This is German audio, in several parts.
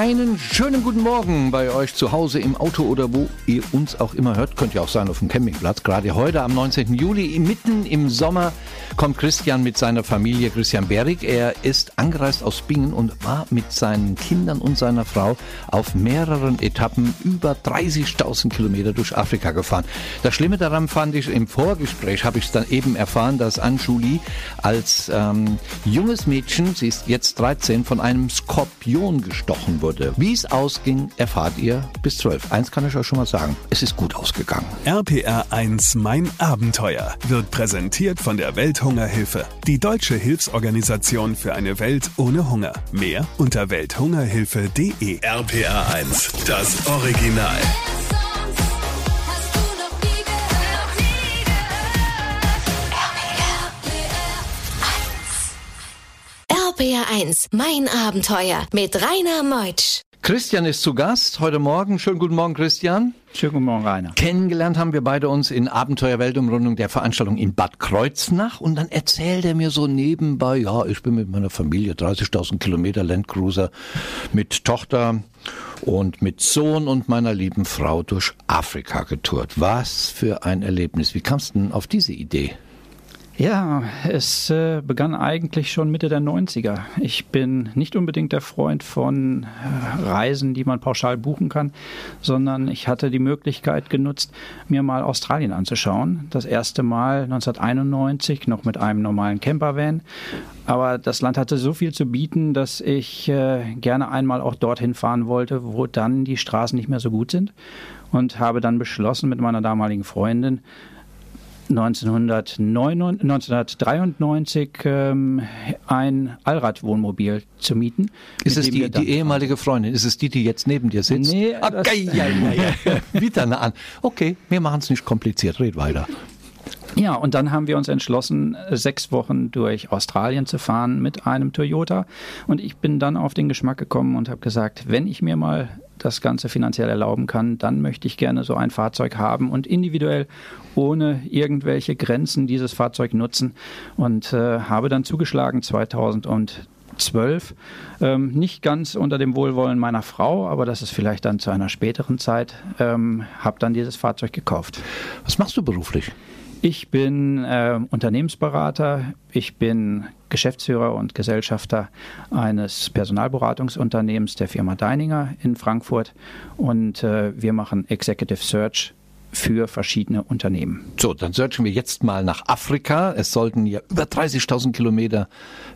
Einen schönen guten Morgen bei euch zu Hause im Auto oder wo ihr uns auch immer hört. Könnt ja auch sein auf dem Campingplatz. Gerade heute am 19. Juli, mitten im Sommer, kommt Christian mit seiner Familie, Christian Berig. Er ist angereist aus Bingen und war mit seinen Kindern und seiner Frau auf mehreren Etappen über 30.000 Kilometer durch Afrika gefahren. Das Schlimme daran fand ich, im Vorgespräch habe ich es dann eben erfahren, dass Anjuli als ähm, junges Mädchen, sie ist jetzt 13, von einem Skorpion gestochen wurde. Wie es ausging, erfahrt ihr bis 12. Eins kann ich euch schon mal sagen, es ist gut ausgegangen. RPR 1 Mein Abenteuer wird präsentiert von der Welthungerhilfe, die deutsche Hilfsorganisation für eine Welt ohne Hunger. Mehr unter welthungerhilfe.de. RPR 1, das Original. 1, mein Abenteuer mit Rainer Meutsch. Christian ist zu Gast heute Morgen. Schönen guten Morgen, Christian. Schönen guten Morgen, Rainer. Kennengelernt haben wir beide uns in Abenteuer Weltumrundung der Veranstaltung in Bad Kreuznach und dann erzählt er mir so nebenbei, ja, ich bin mit meiner Familie 30.000 Kilometer Landcruiser mit Tochter und mit Sohn und meiner lieben Frau durch Afrika getourt. Was für ein Erlebnis. Wie kamst du denn auf diese Idee? Ja, es äh, begann eigentlich schon Mitte der 90er. Ich bin nicht unbedingt der Freund von äh, Reisen, die man pauschal buchen kann, sondern ich hatte die Möglichkeit genutzt, mir mal Australien anzuschauen. Das erste Mal 1991 noch mit einem normalen Campervan. Aber das Land hatte so viel zu bieten, dass ich äh, gerne einmal auch dorthin fahren wollte, wo dann die Straßen nicht mehr so gut sind. Und habe dann beschlossen mit meiner damaligen Freundin, 1993 ähm, ein Allradwohnmobil zu mieten. Ist es die, die ehemalige Freundin? Ist es die, die jetzt neben dir sitzt? Nee, okay, ja, ja, ja. Wieder eine an. Okay, wir machen es nicht kompliziert. Red weiter. Ja, und dann haben wir uns entschlossen, sechs Wochen durch Australien zu fahren mit einem Toyota. Und ich bin dann auf den Geschmack gekommen und habe gesagt, wenn ich mir mal das Ganze finanziell erlauben kann, dann möchte ich gerne so ein Fahrzeug haben und individuell ohne irgendwelche Grenzen dieses Fahrzeug nutzen und äh, habe dann zugeschlagen 2012. Ähm, nicht ganz unter dem Wohlwollen meiner Frau, aber das ist vielleicht dann zu einer späteren Zeit, ähm, habe dann dieses Fahrzeug gekauft. Was machst du beruflich? Ich bin äh, Unternehmensberater, ich bin Geschäftsführer und Gesellschafter eines Personalberatungsunternehmens der Firma Deininger in Frankfurt. Und äh, wir machen Executive Search für verschiedene Unternehmen. So, dann searchen wir jetzt mal nach Afrika. Es sollten ja über 30.000 Kilometer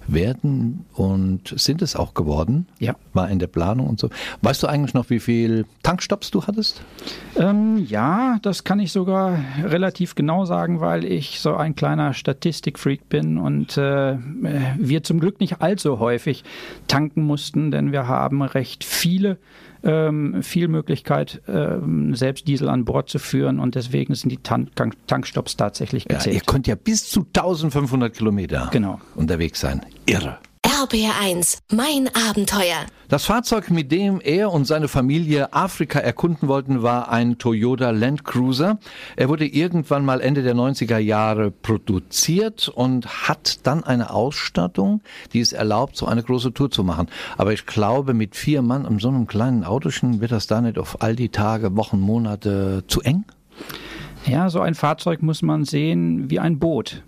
werden und sind es auch geworden. Ja. War in der Planung und so. Weißt du eigentlich noch, wie viel Tankstops du hattest? Ähm, ja, das kann ich sogar relativ genau sagen, weil ich so ein kleiner Statistikfreak bin und äh, wir zum Glück nicht allzu häufig tanken mussten, denn wir haben recht viele ähm, viel Möglichkeit, ähm, selbst Diesel an Bord zu führen und deswegen sind die Tank Tankstops tatsächlich gezählt. Ja, ihr könnt ja bis zu 1500 Kilometer genau. unterwegs sein. Irre. RBR1, mein Abenteuer. Das Fahrzeug, mit dem er und seine Familie Afrika erkunden wollten, war ein Toyota Land Cruiser. Er wurde irgendwann mal Ende der 90er Jahre produziert und hat dann eine Ausstattung, die es erlaubt, so eine große Tour zu machen. Aber ich glaube, mit vier Mann in so einem kleinen Autochen wird das da nicht auf all die Tage, Wochen, Monate zu eng? Ja, so ein Fahrzeug muss man sehen wie ein Boot.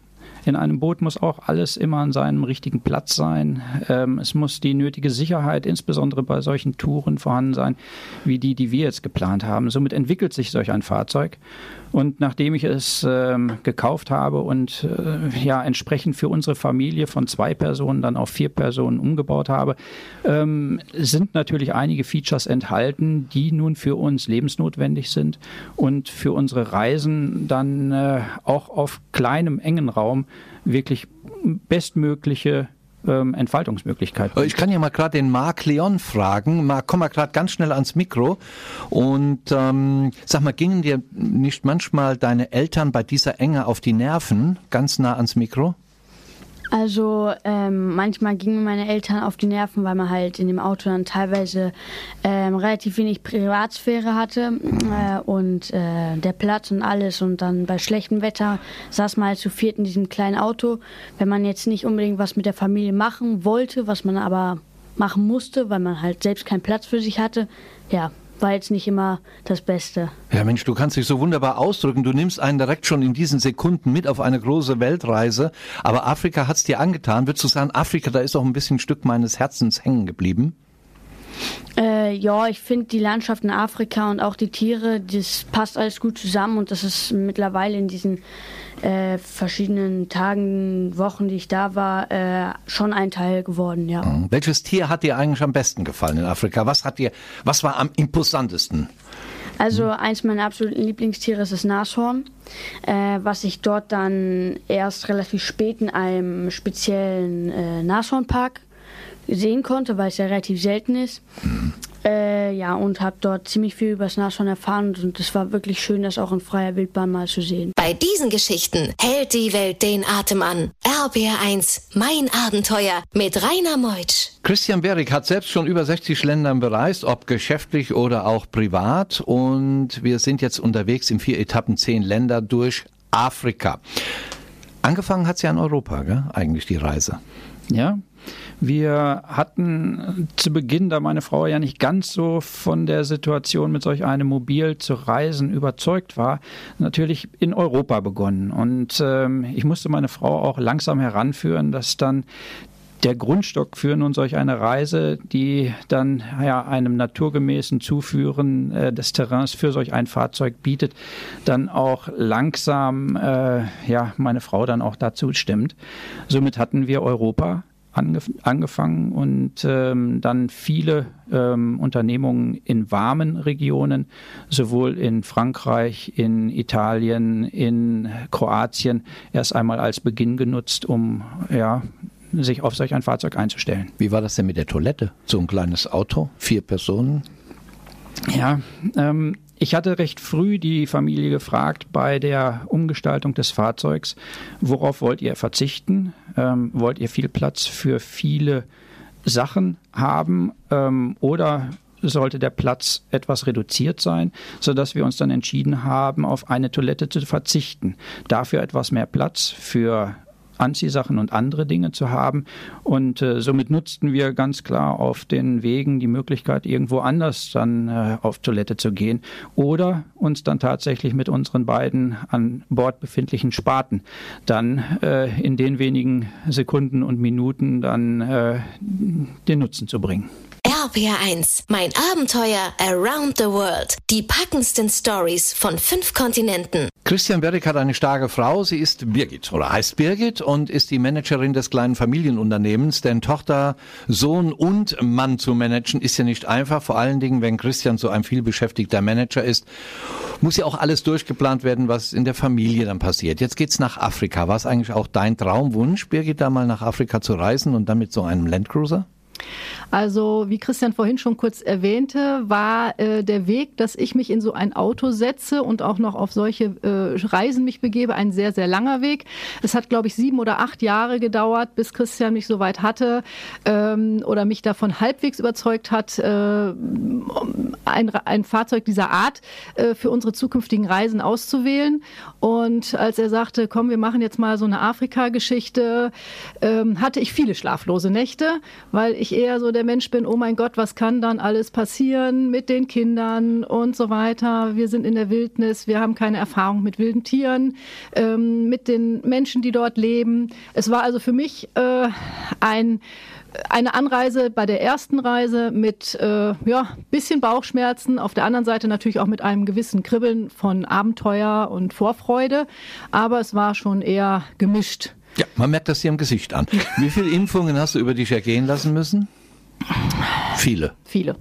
In einem Boot muss auch alles immer an seinem richtigen Platz sein. Ähm, es muss die nötige Sicherheit, insbesondere bei solchen Touren, vorhanden sein, wie die, die wir jetzt geplant haben. Somit entwickelt sich solch ein Fahrzeug. Und nachdem ich es ähm, gekauft habe und äh, ja entsprechend für unsere Familie von zwei Personen dann auf vier Personen umgebaut habe, ähm, sind natürlich einige Features enthalten, die nun für uns lebensnotwendig sind und für unsere Reisen dann äh, auch auf kleinem, engen Raum wirklich bestmögliche ähm, Entfaltungsmöglichkeiten. Ich kann ja mal gerade den Marc Leon fragen. Marc, komm mal gerade ganz schnell ans Mikro und ähm, sag mal, gingen dir nicht manchmal deine Eltern bei dieser Enge auf die Nerven, ganz nah ans Mikro? Also ähm, manchmal gingen meine Eltern auf die Nerven, weil man halt in dem Auto dann teilweise ähm, relativ wenig Privatsphäre hatte äh, und äh, der Platz und alles. Und dann bei schlechtem Wetter saß man halt zu viert in diesem kleinen Auto. Wenn man jetzt nicht unbedingt was mit der Familie machen wollte, was man aber machen musste, weil man halt selbst keinen Platz für sich hatte, ja, war jetzt nicht immer das Beste. Ja, Mensch, du kannst dich so wunderbar ausdrücken. Du nimmst einen direkt schon in diesen Sekunden mit auf eine große Weltreise. Aber Afrika hat's dir angetan. Würdest du sagen, Afrika, da ist auch ein bisschen ein Stück meines Herzens hängen geblieben? Äh, ja, ich finde die Landschaft in Afrika und auch die Tiere, das passt alles gut zusammen und das ist mittlerweile in diesen äh, verschiedenen Tagen, Wochen, die ich da war, äh, schon ein Teil geworden, ja. Mhm. Welches Tier hat dir eigentlich am besten gefallen in Afrika? Was hat dir, was war am imposantesten? Also mhm. eins meiner absoluten Lieblingstiere ist das Nashorn, äh, was ich dort dann erst relativ spät in einem speziellen äh, Nashornpark sehen konnte, weil es ja relativ selten ist. Äh, ja, und habe dort ziemlich viel über das Nashorn erfahren und es war wirklich schön, das auch in freier Wildbahn mal zu sehen. Bei diesen Geschichten hält die Welt den Atem an. RBR1, mein Abenteuer mit Rainer Meutsch. Christian Berik hat selbst schon über 60 Ländern bereist, ob geschäftlich oder auch privat. Und wir sind jetzt unterwegs in vier Etappen, zehn Länder durch Afrika. Angefangen hat sie ja in Europa, gell? eigentlich die Reise. Ja, wir hatten zu Beginn, da meine Frau ja nicht ganz so von der Situation mit solch einem Mobil zu reisen überzeugt war, natürlich in Europa begonnen. Und ähm, ich musste meine Frau auch langsam heranführen, dass dann der Grundstock für nun solch eine Reise, die dann ja einem naturgemäßen Zuführen äh, des Terrains für solch ein Fahrzeug bietet, dann auch langsam äh, ja meine Frau dann auch dazu stimmt. Somit hatten wir Europa angef angefangen und ähm, dann viele ähm, Unternehmungen in warmen Regionen, sowohl in Frankreich, in Italien, in Kroatien, erst einmal als Beginn genutzt, um ja, sich auf solch ein Fahrzeug einzustellen. Wie war das denn mit der Toilette? So ein kleines Auto, vier Personen? Ja, ähm, ich hatte recht früh die Familie gefragt bei der Umgestaltung des Fahrzeugs, worauf wollt ihr verzichten? Ähm, wollt ihr viel Platz für viele Sachen haben ähm, oder sollte der Platz etwas reduziert sein, sodass wir uns dann entschieden haben, auf eine Toilette zu verzichten. Dafür etwas mehr Platz für Anziehsachen und andere Dinge zu haben. Und äh, somit nutzten wir ganz klar auf den Wegen die Möglichkeit, irgendwo anders dann äh, auf Toilette zu gehen oder uns dann tatsächlich mit unseren beiden an Bord befindlichen Spaten dann äh, in den wenigen Sekunden und Minuten dann äh, den Nutzen zu bringen. RPR1, mein Abenteuer Around the World. Die packendsten Stories von fünf Kontinenten. Christian Berg hat eine starke Frau. Sie ist Birgit oder heißt Birgit und ist die Managerin des kleinen Familienunternehmens. Denn Tochter, Sohn und Mann zu managen ist ja nicht einfach. Vor allen Dingen, wenn Christian so ein vielbeschäftigter Manager ist, muss ja auch alles durchgeplant werden, was in der Familie dann passiert. Jetzt geht's nach Afrika. War es eigentlich auch dein Traumwunsch, Birgit, da mal nach Afrika zu reisen und dann mit so einem Landcruiser? Also, wie Christian vorhin schon kurz erwähnte, war äh, der Weg, dass ich mich in so ein Auto setze und auch noch auf solche äh, Reisen mich begebe, ein sehr, sehr langer Weg. Es hat, glaube ich, sieben oder acht Jahre gedauert, bis Christian mich so weit hatte ähm, oder mich davon halbwegs überzeugt hat, äh, ein, ein Fahrzeug dieser Art äh, für unsere zukünftigen Reisen auszuwählen. Und als er sagte, komm, wir machen jetzt mal so eine Afrika-Geschichte, ähm, hatte ich viele schlaflose Nächte, weil ich eher so der Mensch bin, oh mein Gott, was kann dann alles passieren mit den Kindern und so weiter. Wir sind in der Wildnis, wir haben keine Erfahrung mit wilden Tieren, ähm, mit den Menschen, die dort leben. Es war also für mich äh, ein eine Anreise bei der ersten Reise mit äh, ja bisschen Bauchschmerzen, auf der anderen Seite natürlich auch mit einem gewissen Kribbeln von Abenteuer und Vorfreude, aber es war schon eher gemischt. Ja, man merkt das dir im Gesicht an. Wie viele Impfungen hast du über dich ergehen lassen müssen? Viele. Viele.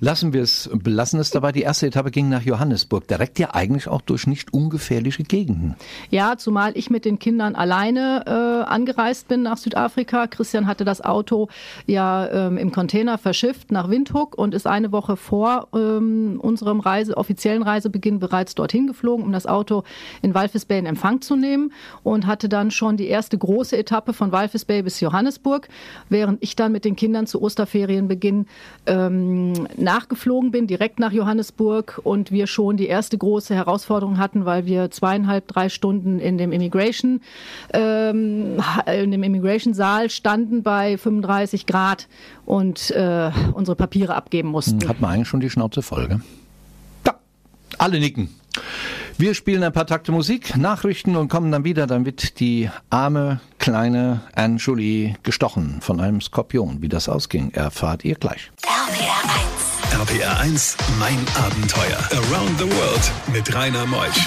Lassen wir es, belassen es dabei. Die erste Etappe ging nach Johannesburg. Direkt ja eigentlich auch durch nicht ungefährliche Gegenden. Ja, zumal ich mit den Kindern alleine äh, angereist bin nach Südafrika. Christian hatte das Auto ja ähm, im Container verschifft nach Windhoek und ist eine Woche vor ähm, unserem Reise, offiziellen Reisebeginn bereits dorthin geflogen, um das Auto in Walvis Bay in Empfang zu nehmen und hatte dann schon die erste große Etappe von Walvis Bay bis Johannesburg, während ich dann mit den Kindern zu Osterferienbeginn ähm, nachgeflogen bin, direkt nach Johannesburg und wir schon die erste große Herausforderung hatten, weil wir zweieinhalb, drei Stunden in dem Immigration, ähm, in dem Immigration Saal standen bei 35 Grad und äh, unsere Papiere abgeben mussten. Hat man eigentlich schon die Schnauze voll, gell? Ja, alle nicken. Wir spielen ein paar Takte Musik, Nachrichten und kommen dann wieder. Dann wird die arme kleine Anne Jolie gestochen von einem Skorpion. Wie das ausging, erfahrt ihr gleich. RPR 1. RPR 1, mein Abenteuer. Around the World mit Rainer Meusch.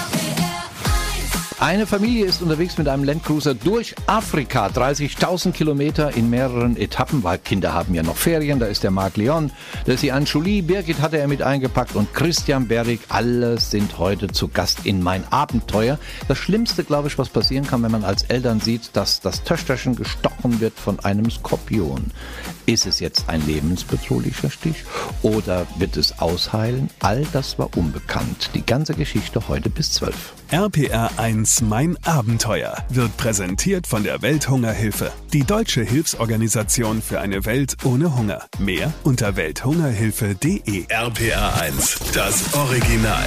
Eine Familie ist unterwegs mit einem Landcruiser durch Afrika, 30.000 Kilometer in mehreren Etappen, weil Kinder haben ja noch Ferien. Da ist der Marc Leon, da ist die Birgit hat er mit eingepackt und Christian Berrig. Alle sind heute zu Gast in mein Abenteuer. Das Schlimmste, glaube ich, was passieren kann, wenn man als Eltern sieht, dass das Töchterchen gestochen wird von einem Skorpion. Ist es jetzt ein lebensbedrohlicher Stich oder wird es ausheilen? All das war unbekannt. Die ganze Geschichte heute bis 12. RPR 1 Mein Abenteuer wird präsentiert von der Welthungerhilfe, die deutsche Hilfsorganisation für eine Welt ohne Hunger. Mehr unter welthungerhilfe.de. RPR 1, das Original.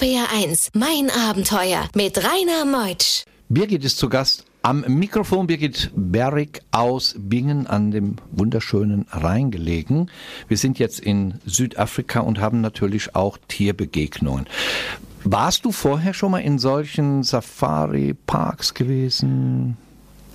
RPR 1, mein Abenteuer mit Rainer Meutsch. Birgit ist zu Gast am Mikrofon Birgit Berrig aus Bingen an dem wunderschönen Rhein gelegen. Wir sind jetzt in Südafrika und haben natürlich auch Tierbegegnungen. Warst du vorher schon mal in solchen Safari-Parks gewesen?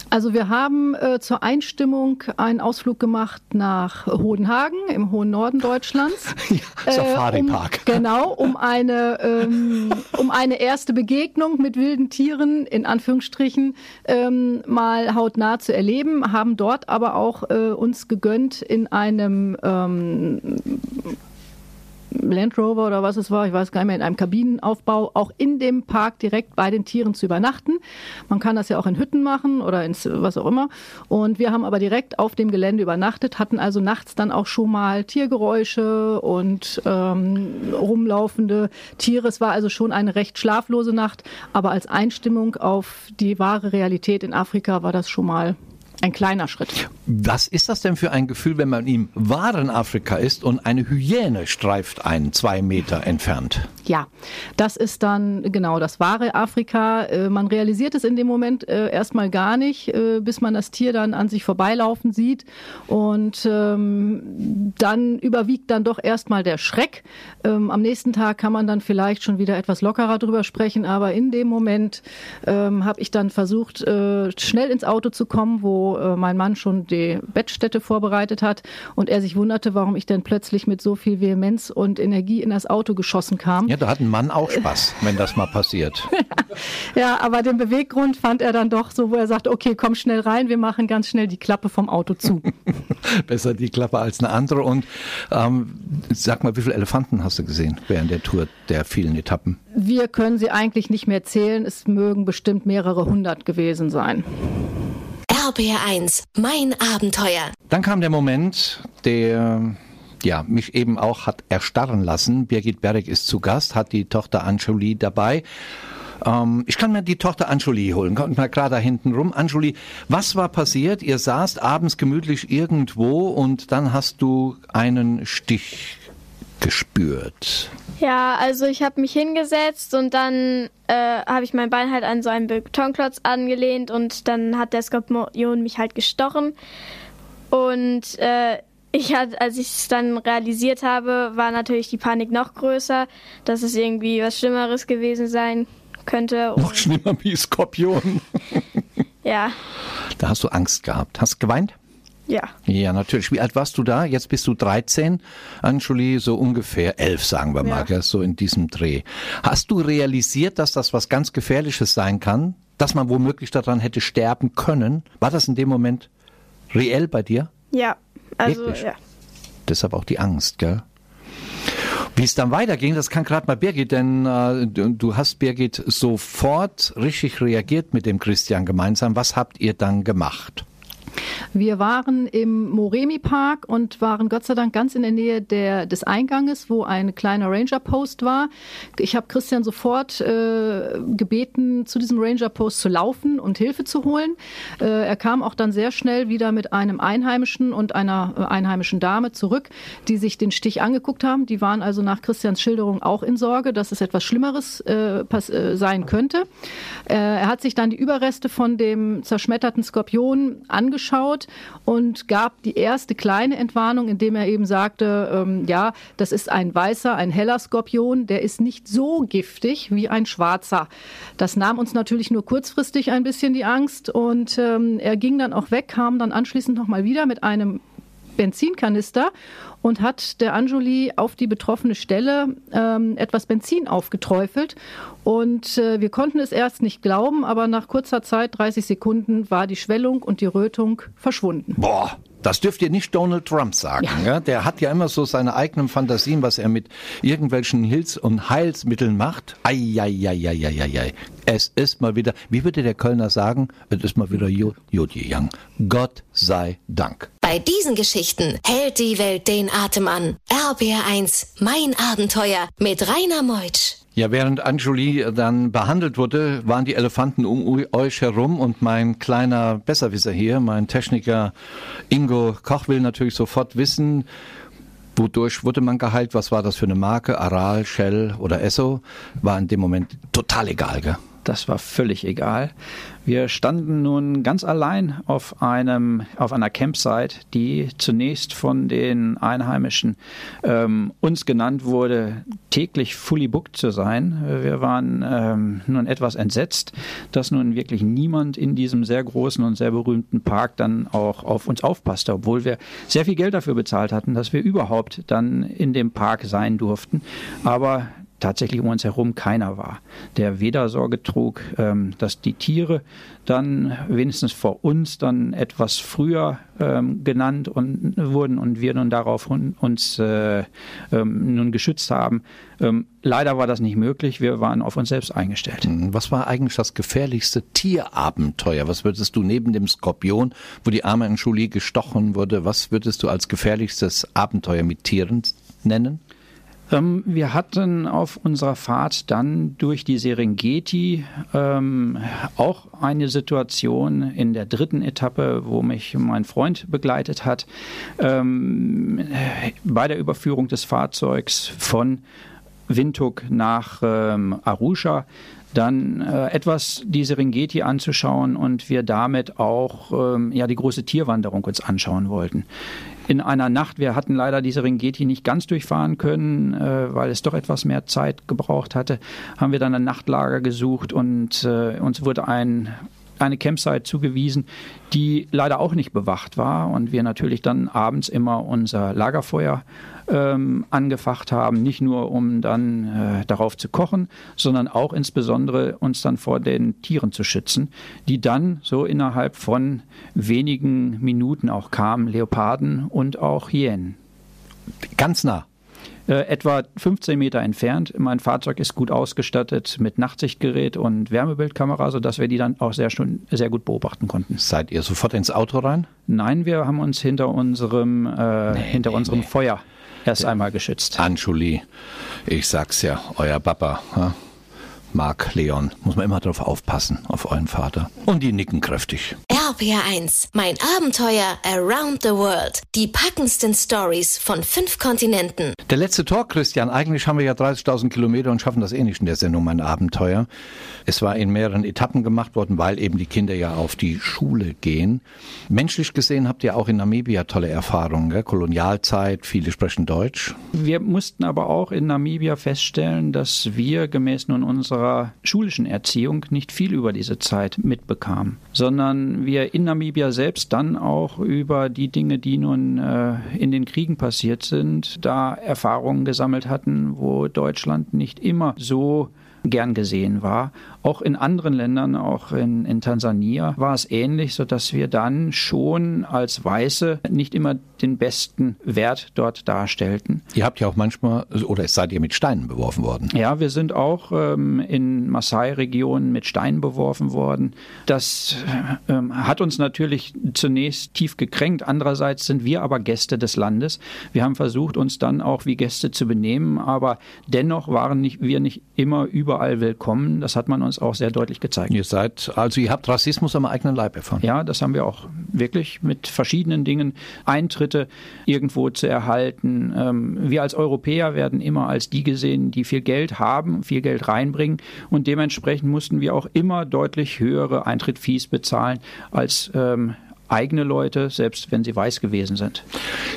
Also wir haben äh, zur Einstimmung einen Ausflug gemacht nach Hodenhagen im hohen Norden Deutschlands. ja, Safari Park. Äh, um, genau, um eine, ähm, um eine erste Begegnung mit wilden Tieren in Anführungsstrichen ähm, mal hautnah zu erleben, haben dort aber auch äh, uns gegönnt in einem ähm, Land Rover oder was es war, ich weiß gar nicht mehr, in einem Kabinenaufbau, auch in dem Park direkt bei den Tieren zu übernachten. Man kann das ja auch in Hütten machen oder ins was auch immer. Und wir haben aber direkt auf dem Gelände übernachtet, hatten also nachts dann auch schon mal Tiergeräusche und ähm, rumlaufende Tiere. Es war also schon eine recht schlaflose Nacht, aber als Einstimmung auf die wahre Realität in Afrika war das schon mal ein kleiner Schritt. Was ist das denn für ein Gefühl, wenn man im wahren Afrika ist und eine Hyäne streift einen zwei Meter entfernt? Ja, das ist dann genau das wahre Afrika. Äh, man realisiert es in dem Moment äh, erstmal gar nicht, äh, bis man das Tier dann an sich vorbeilaufen sieht. Und ähm, dann überwiegt dann doch erstmal der Schreck. Ähm, am nächsten Tag kann man dann vielleicht schon wieder etwas lockerer drüber sprechen, aber in dem Moment ähm, habe ich dann versucht, schnell ins Auto zu kommen, wo äh, mein Mann schon die Bettstätte vorbereitet hat und er sich wunderte, warum ich denn plötzlich mit so viel Vehemenz und Energie in das Auto geschossen kam. Ja, da hat ein Mann auch Spaß, wenn das mal passiert. ja, aber den Beweggrund fand er dann doch so, wo er sagt, okay, komm schnell rein, wir machen ganz schnell die Klappe vom Auto zu. Besser die Klappe als eine andere. Und ähm, sag mal, wie viele Elefanten hast du gesehen während der Tour der vielen Etappen? Wir können sie eigentlich nicht mehr zählen. Es mögen bestimmt mehrere hundert gewesen sein. RBR1, mein Abenteuer. Dann kam der Moment, der ja, mich eben auch hat erstarren lassen. Birgit Berg ist zu Gast, hat die Tochter Anjuli dabei. Ähm, ich kann mir die Tochter Anjuli holen. Kommt mal klar da hinten rum. Anjuli, was war passiert? Ihr saßt abends gemütlich irgendwo und dann hast du einen Stich gespürt. Ja, also ich habe mich hingesetzt und dann äh, habe ich mein Bein halt an so einen Betonklotz angelehnt und dann hat der Skorpion mich halt gestochen. Und äh, ich hat, als ich es dann realisiert habe, war natürlich die Panik noch größer, dass es irgendwie was Schlimmeres gewesen sein könnte. Noch schlimmer wie Skorpion. ja. Da hast du Angst gehabt. Hast du geweint? Ja. Ja, natürlich. Wie alt warst du da? Jetzt bist du 13, Anjuli, so ungefähr elf, sagen wir mal, ja. so in diesem Dreh. Hast du realisiert, dass das was ganz Gefährliches sein kann? Dass man womöglich daran hätte sterben können? War das in dem Moment reell bei dir? Ja, also Wirklich? ja. Deshalb auch die Angst, gell? Wie es dann weiterging, das kann gerade mal Birgit, denn äh, du hast Birgit sofort richtig reagiert mit dem Christian gemeinsam. Was habt ihr dann gemacht? Wir waren im Moremi Park und waren Gott sei Dank ganz in der Nähe der, des Einganges, wo ein kleiner Ranger Post war. Ich habe Christian sofort äh, gebeten, zu diesem Ranger Post zu laufen und Hilfe zu holen. Äh, er kam auch dann sehr schnell wieder mit einem Einheimischen und einer äh, einheimischen Dame zurück, die sich den Stich angeguckt haben. Die waren also nach Christians Schilderung auch in Sorge, dass es etwas Schlimmeres äh, äh, sein könnte. Äh, er hat sich dann die Überreste von dem zerschmetterten Skorpion angeschaut und gab die erste kleine Entwarnung, indem er eben sagte, ähm, ja, das ist ein weißer, ein heller Skorpion, der ist nicht so giftig wie ein schwarzer. Das nahm uns natürlich nur kurzfristig ein bisschen die Angst und ähm, er ging dann auch weg, kam dann anschließend nochmal wieder mit einem Benzinkanister und hat der Anjuli auf die betroffene Stelle ähm, etwas Benzin aufgeträufelt. Und äh, wir konnten es erst nicht glauben, aber nach kurzer Zeit, 30 Sekunden, war die Schwellung und die Rötung verschwunden. Boah. Das dürft ihr nicht Donald Trump sagen. Ja. ja. Der hat ja immer so seine eigenen Fantasien, was er mit irgendwelchen Hilfs- und Heilsmitteln macht. Eieieiei. Es ist mal wieder, wie würde der Kölner sagen, es ist mal wieder Jodjejang. Gott sei Dank. Bei diesen Geschichten hält die Welt den Atem an. RBR1, mein Abenteuer mit Rainer Meutsch. Ja, während Anjuli dann behandelt wurde, waren die Elefanten um euch herum und mein kleiner Besserwisser hier, mein Techniker Ingo Koch will natürlich sofort wissen, wodurch wurde man geheilt, was war das für eine Marke, Aral, Shell oder Esso, war in dem Moment total egal, gell? Das war völlig egal. Wir standen nun ganz allein auf einem, auf einer Campsite, die zunächst von den Einheimischen ähm, uns genannt wurde, täglich fully booked zu sein. Wir waren ähm, nun etwas entsetzt, dass nun wirklich niemand in diesem sehr großen und sehr berühmten Park dann auch auf uns aufpasste, obwohl wir sehr viel Geld dafür bezahlt hatten, dass wir überhaupt dann in dem Park sein durften. Aber tatsächlich um uns herum keiner war, der weder Sorge trug, ähm, dass die Tiere dann wenigstens vor uns dann etwas früher ähm, genannt und, wurden und wir nun darauf uns äh, ähm, nun geschützt haben. Leider war das nicht möglich. Wir waren auf uns selbst eingestellt. Mhm. Was war eigentlich das gefährlichste Tierabenteuer? Was würdest du neben dem Skorpion, wo die arme Entschuli gestochen wurde, was würdest du als gefährlichstes Abenteuer mit Tieren nennen? Ähm, wir hatten auf unserer Fahrt dann durch die Serengeti ähm, auch eine Situation in der dritten Etappe, wo mich mein Freund begleitet hat, ähm, bei der Überführung des Fahrzeugs von Windhoek nach ähm, Arusha. Dann äh, etwas die Serengeti anzuschauen und wir damit auch ähm, ja die große Tierwanderung uns anschauen wollten in einer Nacht. Wir hatten leider die Serengeti nicht ganz durchfahren können, äh, weil es doch etwas mehr Zeit gebraucht hatte. Haben wir dann ein Nachtlager gesucht und äh, uns wurde ein eine Campsite zugewiesen, die leider auch nicht bewacht war und wir natürlich dann abends immer unser Lagerfeuer ähm, angefacht haben, nicht nur um dann äh, darauf zu kochen, sondern auch insbesondere uns dann vor den Tieren zu schützen, die dann so innerhalb von wenigen Minuten auch kamen, Leoparden und auch Hyänen. Ganz nah. Äh, etwa 15 Meter entfernt. Mein Fahrzeug ist gut ausgestattet mit Nachtsichtgerät und Wärmebildkamera, sodass wir die dann auch sehr, schon, sehr gut beobachten konnten. Seid ihr sofort ins Auto rein? Nein, wir haben uns hinter unserem, äh, nee, hinter nee, unserem nee. Feuer erst einmal geschützt. Anschuli, ich sag's ja, euer Papa. Ja? Marc Leon. Muss man immer darauf aufpassen, auf euren Vater. Und die nicken kräftig. RPR1, mein Abenteuer Around the World. Die packendsten Stories von fünf Kontinenten. Der letzte Talk, Christian. Eigentlich haben wir ja 30.000 Kilometer und schaffen das eh nicht in der Sendung, mein Abenteuer. Es war in mehreren Etappen gemacht worden, weil eben die Kinder ja auf die Schule gehen. Menschlich gesehen habt ihr auch in Namibia tolle Erfahrungen. Gell? Kolonialzeit, viele sprechen Deutsch. Wir mussten aber auch in Namibia feststellen, dass wir gemäß nun unserer schulischen Erziehung nicht viel über diese Zeit mitbekamen, sondern wir wir in Namibia selbst dann auch über die Dinge, die nun äh, in den Kriegen passiert sind, da Erfahrungen gesammelt hatten, wo Deutschland nicht immer so gern gesehen war. Auch in anderen Ländern, auch in, in Tansania, war es ähnlich, sodass wir dann schon als Weiße nicht immer den besten Wert dort darstellten. Ihr habt ja auch manchmal, oder seid ihr mit Steinen beworfen worden? Ja, wir sind auch ähm, in Maasai-Regionen mit Steinen beworfen worden. Das ähm, hat uns natürlich zunächst tief gekränkt. Andererseits sind wir aber Gäste des Landes. Wir haben versucht, uns dann auch wie Gäste zu benehmen, aber dennoch waren nicht, wir nicht immer über überall willkommen. Das hat man uns auch sehr deutlich gezeigt. Ihr seid, also ihr habt Rassismus am eigenen Leib erfahren. Ja, das haben wir auch wirklich mit verschiedenen Dingen. Eintritte irgendwo zu erhalten. Ähm, wir als Europäer werden immer als die gesehen, die viel Geld haben, viel Geld reinbringen. Und dementsprechend mussten wir auch immer deutlich höhere Eintrittsfees bezahlen als ähm, eigene Leute, selbst wenn sie weiß gewesen sind.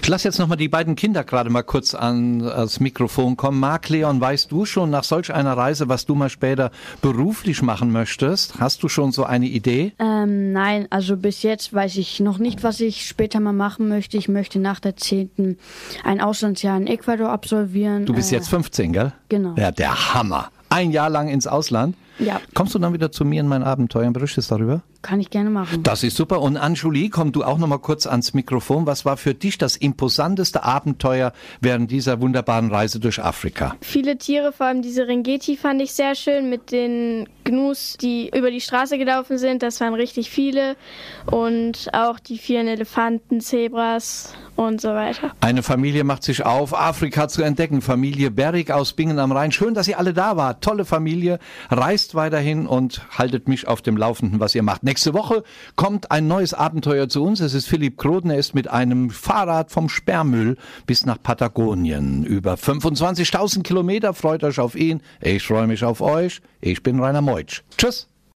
Ich lasse jetzt nochmal die beiden Kinder gerade mal kurz an das Mikrofon kommen. Marc Leon, weißt du schon nach solch einer Reise, was du mal später beruflich machen möchtest? Hast du schon so eine Idee? Ähm, nein, also bis jetzt weiß ich noch nicht, was ich später mal machen möchte. Ich möchte nach der 10. ein Auslandsjahr in Ecuador absolvieren. Du bist äh, jetzt 15, gell? Genau. Ja, der Hammer. Ein Jahr lang ins Ausland. Ja. Kommst du dann wieder zu mir in mein Abenteuer und berichtest darüber? Kann ich gerne machen. Das ist super. Und Anjuli, komm du auch noch mal kurz ans Mikrofon. Was war für dich das imposanteste Abenteuer während dieser wunderbaren Reise durch Afrika? Viele Tiere, vor allem diese Ringeti fand ich sehr schön mit den Gnus, die über die Straße gelaufen sind. Das waren richtig viele. Und auch die vielen Elefanten, Zebras und so weiter. Eine Familie macht sich auf, Afrika zu entdecken. Familie Berrig aus Bingen am Rhein. Schön, dass ihr alle da wart. Tolle Familie. Reist weiterhin und haltet mich auf dem Laufenden, was ihr macht. Nächste Woche kommt ein neues Abenteuer zu uns. Es ist Philipp Kroden. Er ist mit einem Fahrrad vom Sperrmüll bis nach Patagonien. Über 25.000 Kilometer. Freut euch auf ihn. Ich freue mich auf euch. Ich bin Rainer Meutsch. Tschüss.